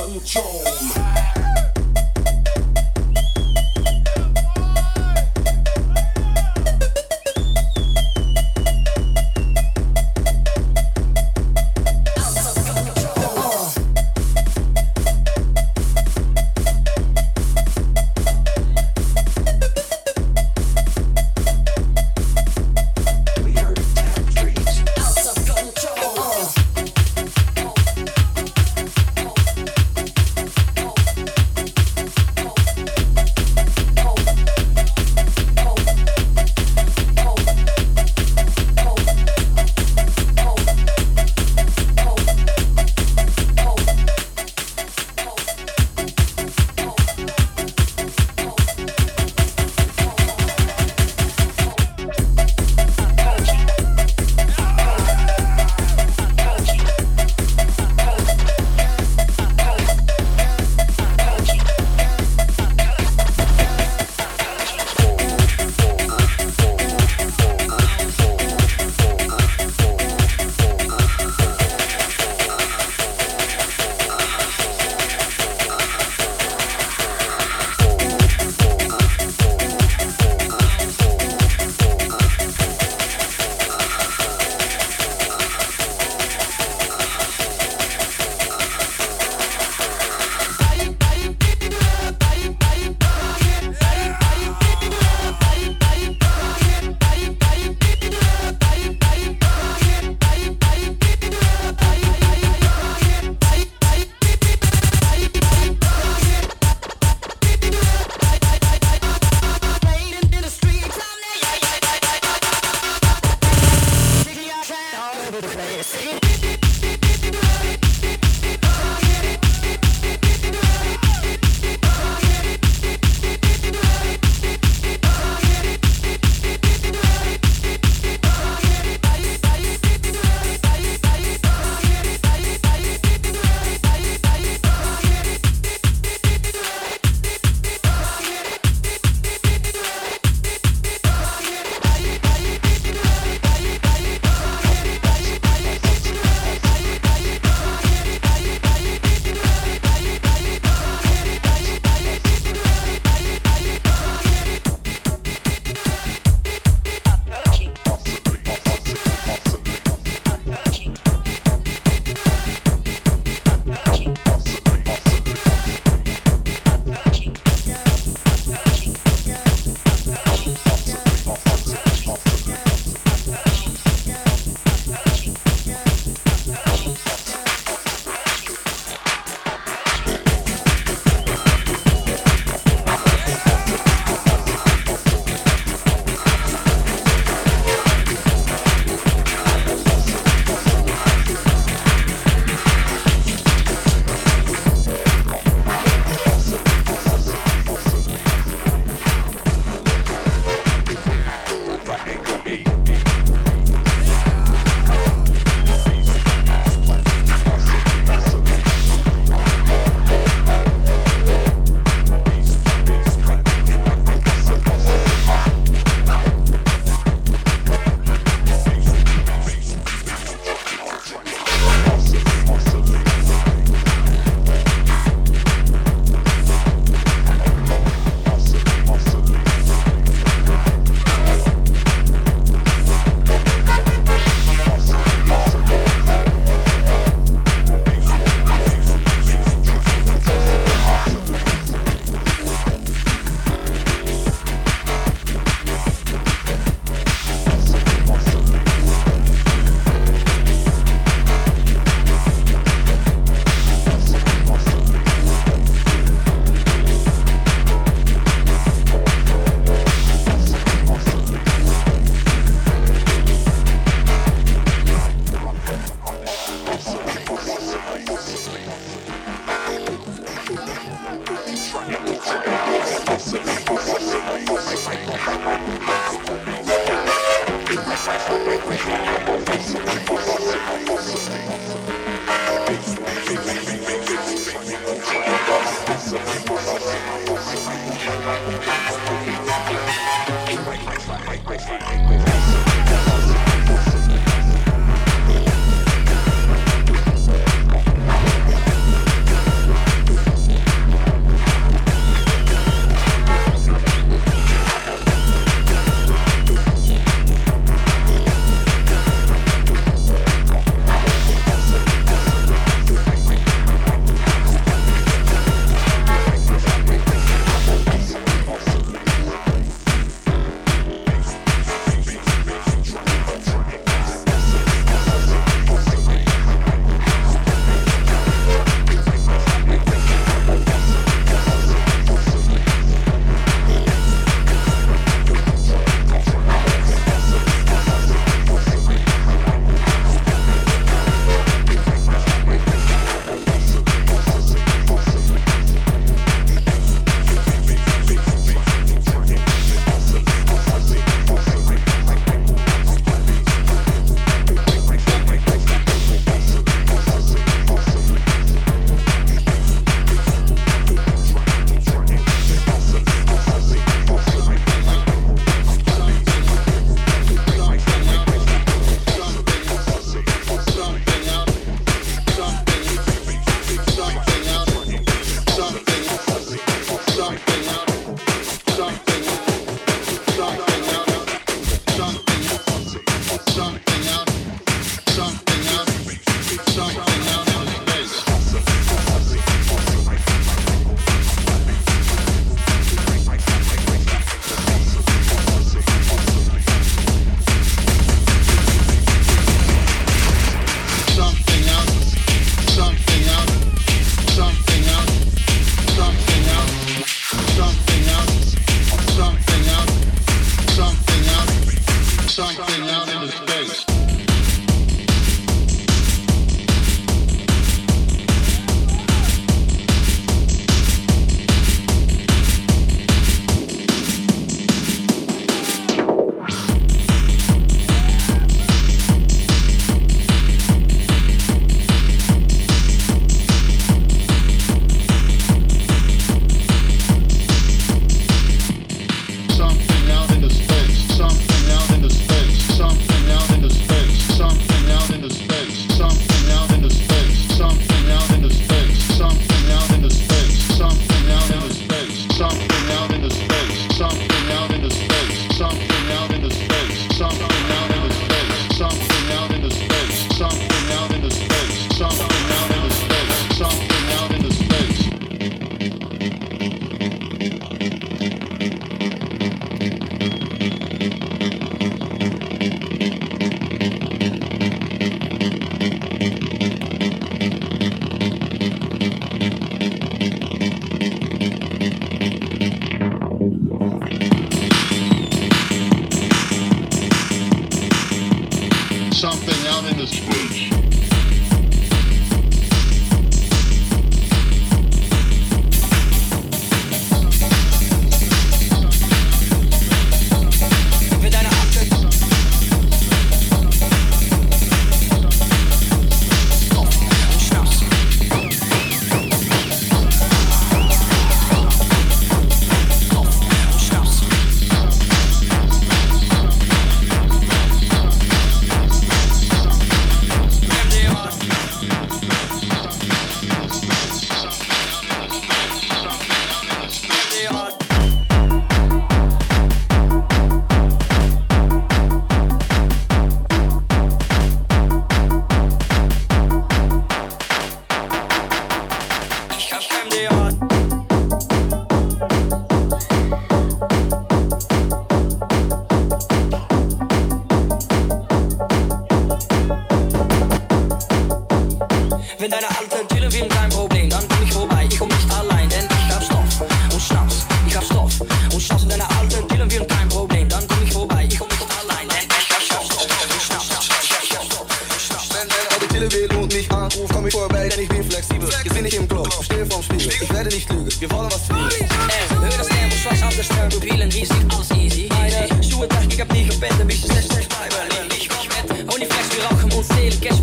out Bye.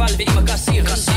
Zählen Cash, weil wir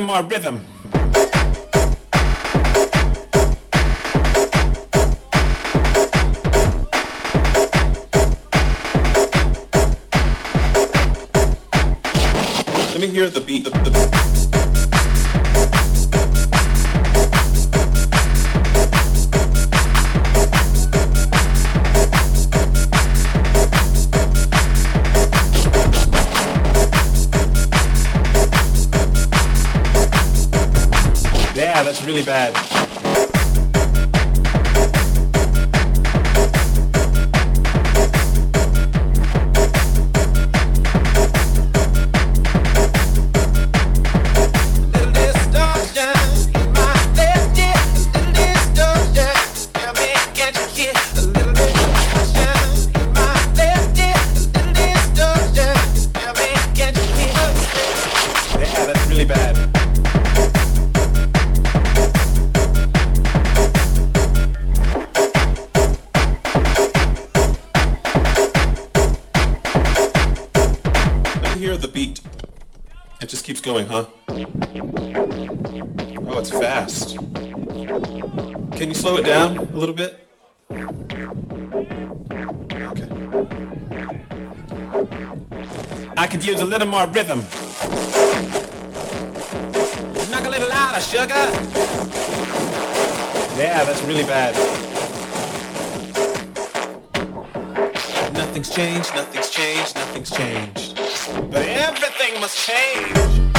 more rhythm. Let me hear the beat. The, the, bad. Little more rhythm. Knock a little louder, sugar. Yeah, that's really bad. Nothing's changed, nothing's changed, nothing's changed. But everything must change.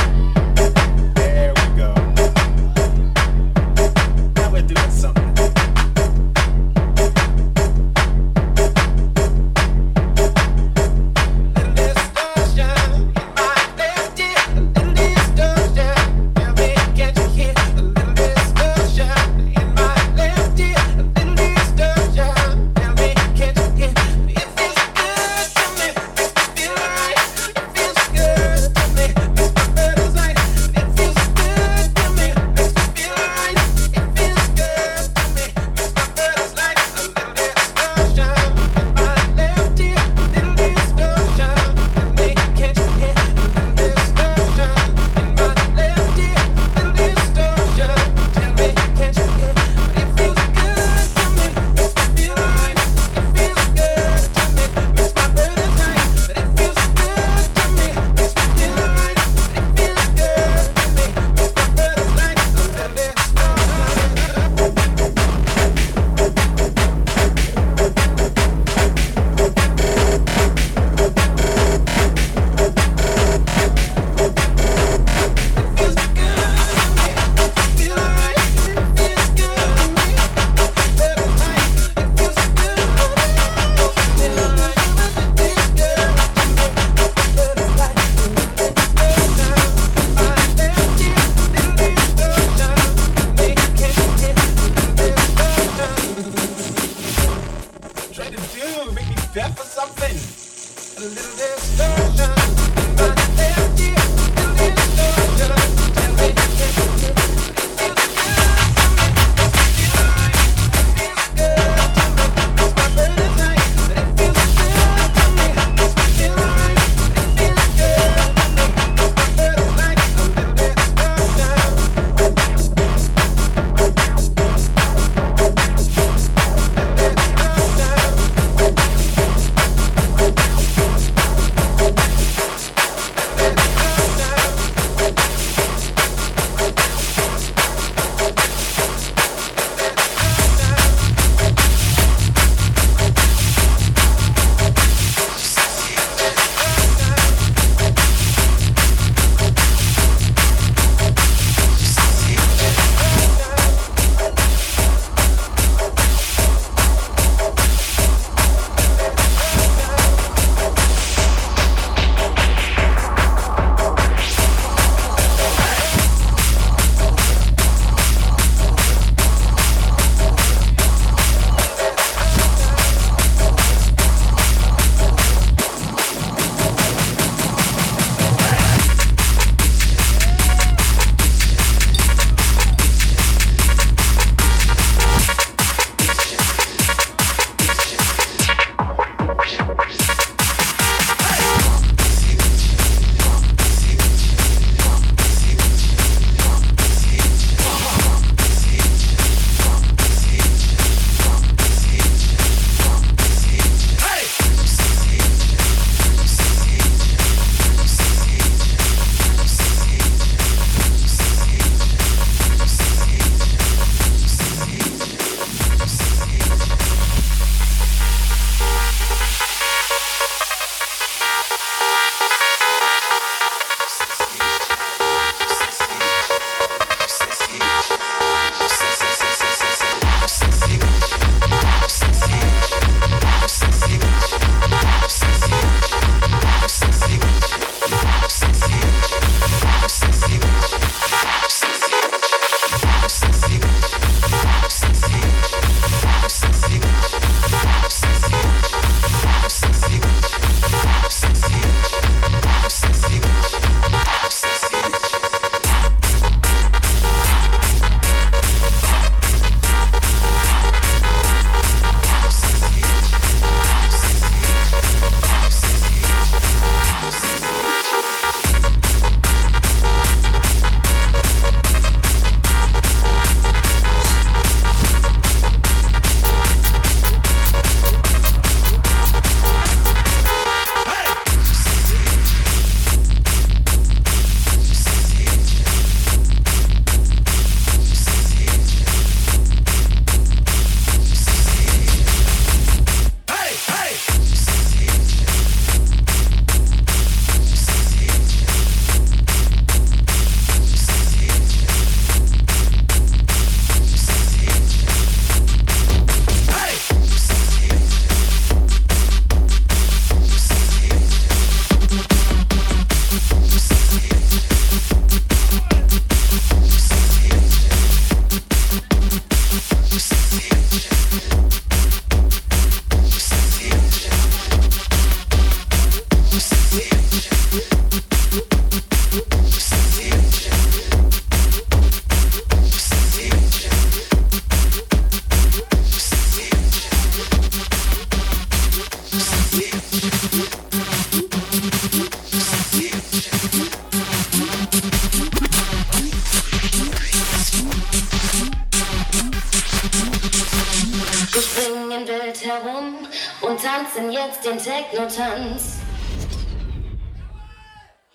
techno dance.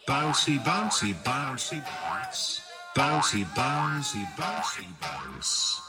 Bouncy, bouncy, bouncy, bounce. Bouncy, bouncy, bouncy, bounce.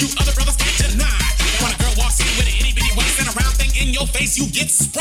You other brothers can't deny. When a girl walks in with an itty bitty waist and a round thing in your face, you get.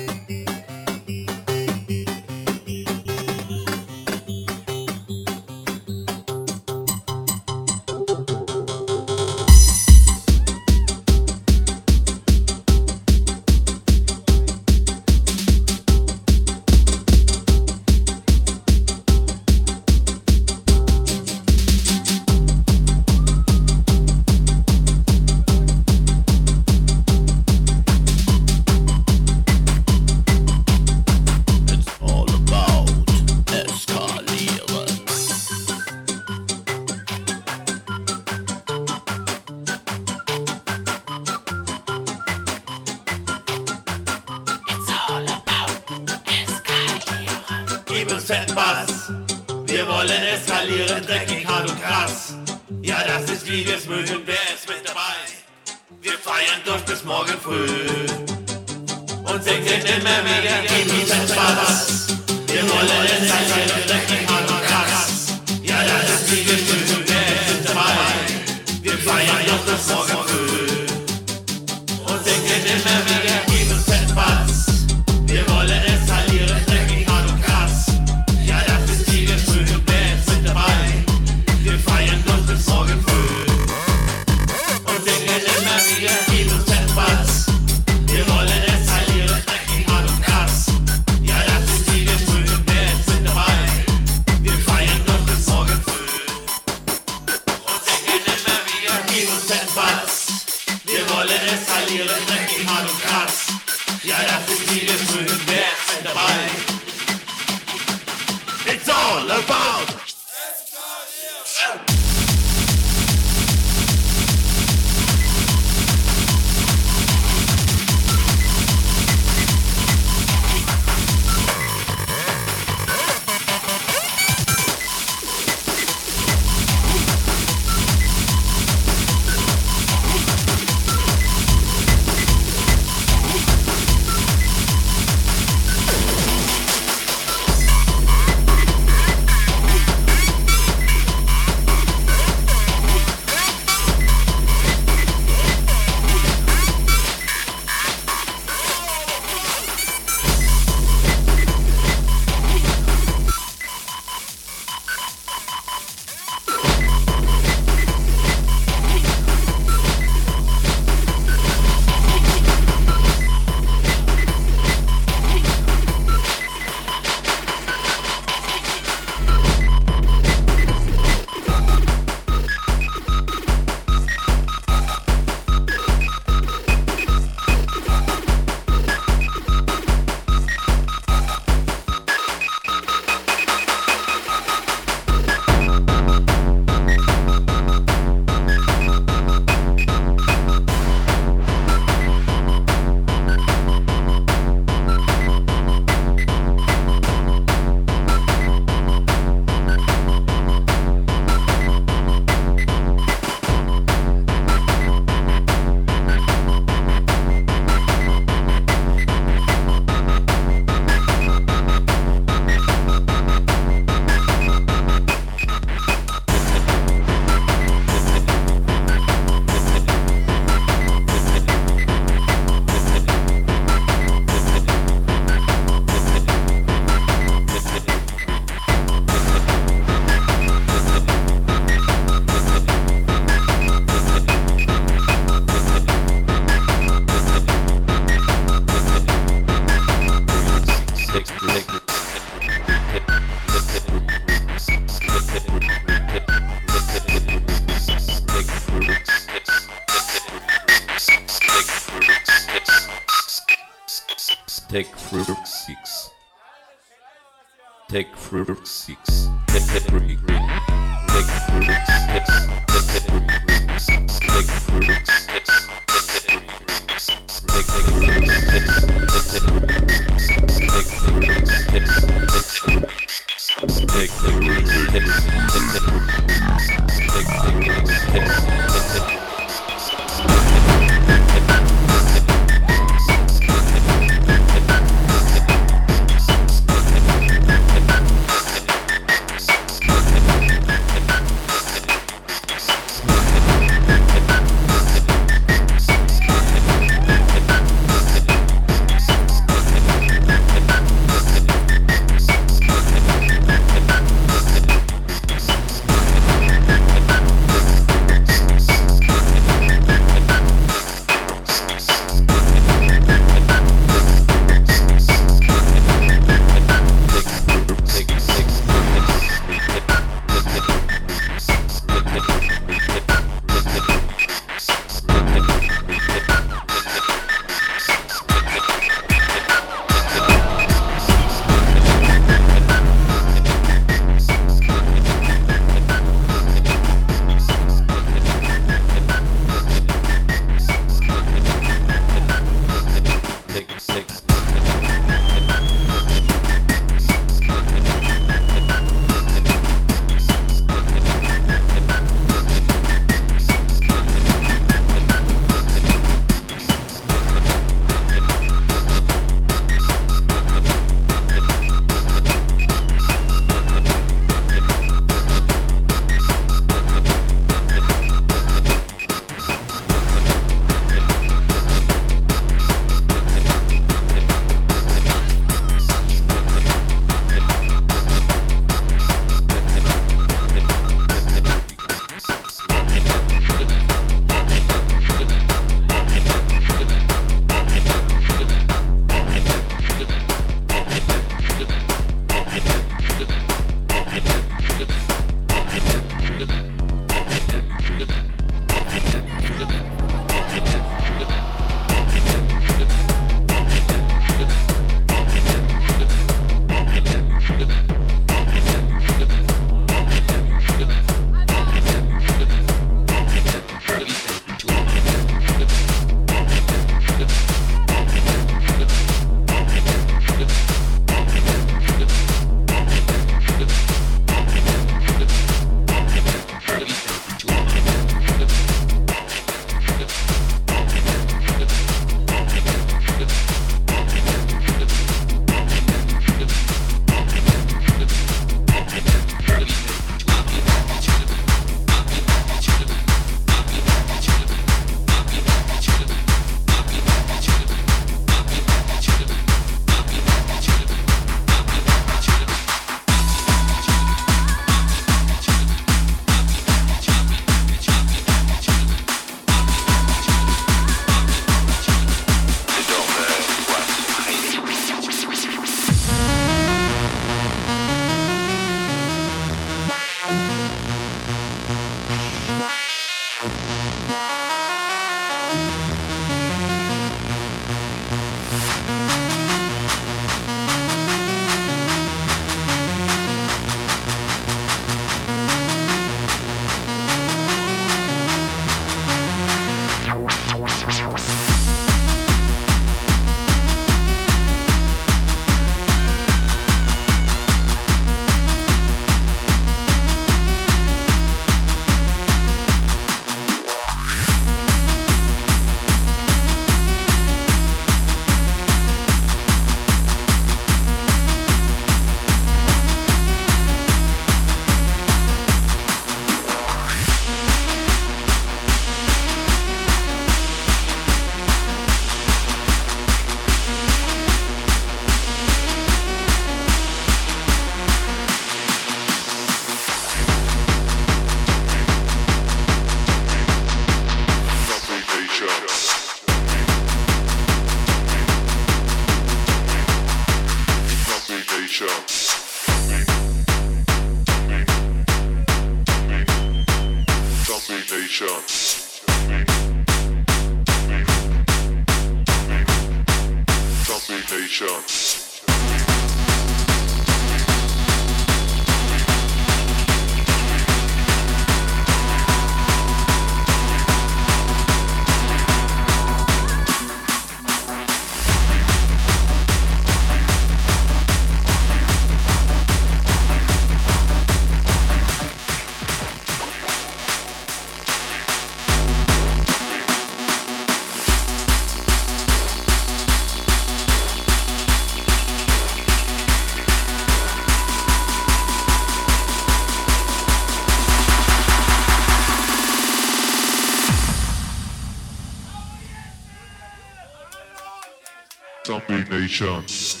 Zombie Nation.